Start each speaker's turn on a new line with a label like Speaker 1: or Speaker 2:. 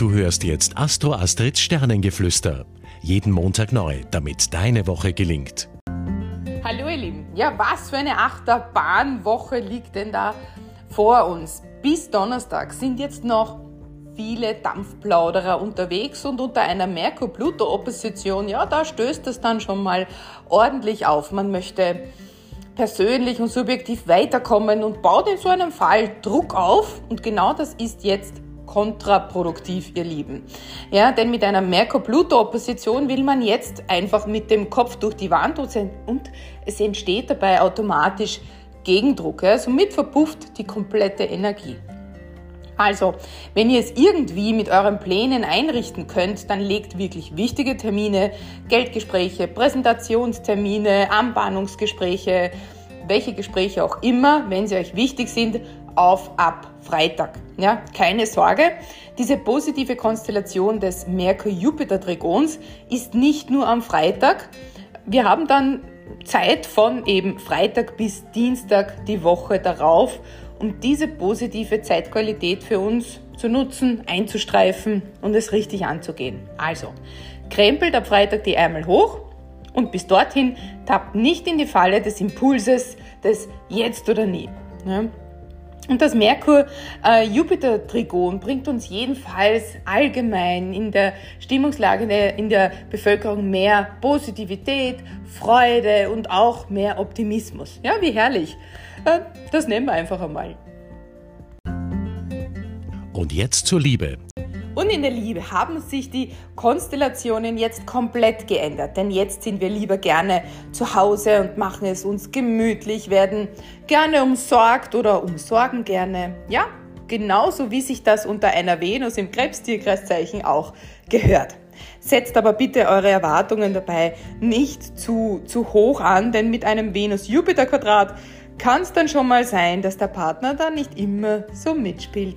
Speaker 1: Du hörst jetzt Astro Astrids Sternengeflüster. Jeden Montag neu, damit deine Woche gelingt.
Speaker 2: Hallo ihr Lieben. Ja, was für eine Achterbahnwoche liegt denn da vor uns? Bis Donnerstag sind jetzt noch viele Dampfplauderer unterwegs und unter einer Merkur-Pluto-Opposition, ja, da stößt es dann schon mal ordentlich auf. Man möchte persönlich und subjektiv weiterkommen und baut in so einem Fall Druck auf und genau das ist jetzt kontraproduktiv, ihr Lieben. Ja, denn mit einer Merkur-Pluto-Opposition will man jetzt einfach mit dem Kopf durch die Wand und es entsteht dabei automatisch Gegendruck. Ja, somit verpufft die komplette Energie. Also, wenn ihr es irgendwie mit euren Plänen einrichten könnt, dann legt wirklich wichtige Termine, Geldgespräche, Präsentationstermine, Anbahnungsgespräche, welche Gespräche auch immer, wenn sie euch wichtig sind, auf ab Freitag. Ja, keine Sorge, diese positive Konstellation des Merkur-Jupiter-Trigons ist nicht nur am Freitag. Wir haben dann Zeit von eben Freitag bis Dienstag die Woche darauf, um diese positive Zeitqualität für uns zu nutzen, einzustreifen und es richtig anzugehen. Also, krempelt ab Freitag die Ärmel hoch und bis dorthin tappt nicht in die Falle des Impulses des Jetzt oder Nie. Und das Merkur-Jupiter-Trigon bringt uns jedenfalls allgemein in der Stimmungslage in der Bevölkerung mehr Positivität, Freude und auch mehr Optimismus. Ja, wie herrlich. Äh, das nehmen wir einfach einmal.
Speaker 1: Und jetzt zur Liebe.
Speaker 2: Und in der Liebe haben sich die Konstellationen jetzt komplett geändert, denn jetzt sind wir lieber gerne zu Hause und machen es uns gemütlich, werden gerne umsorgt oder umsorgen gerne. Ja, genauso wie sich das unter einer Venus im Krebstierkreiszeichen auch gehört. Setzt aber bitte eure Erwartungen dabei nicht zu, zu hoch an, denn mit einem Venus-Jupiter-Quadrat kann es dann schon mal sein, dass der Partner da nicht immer so mitspielt.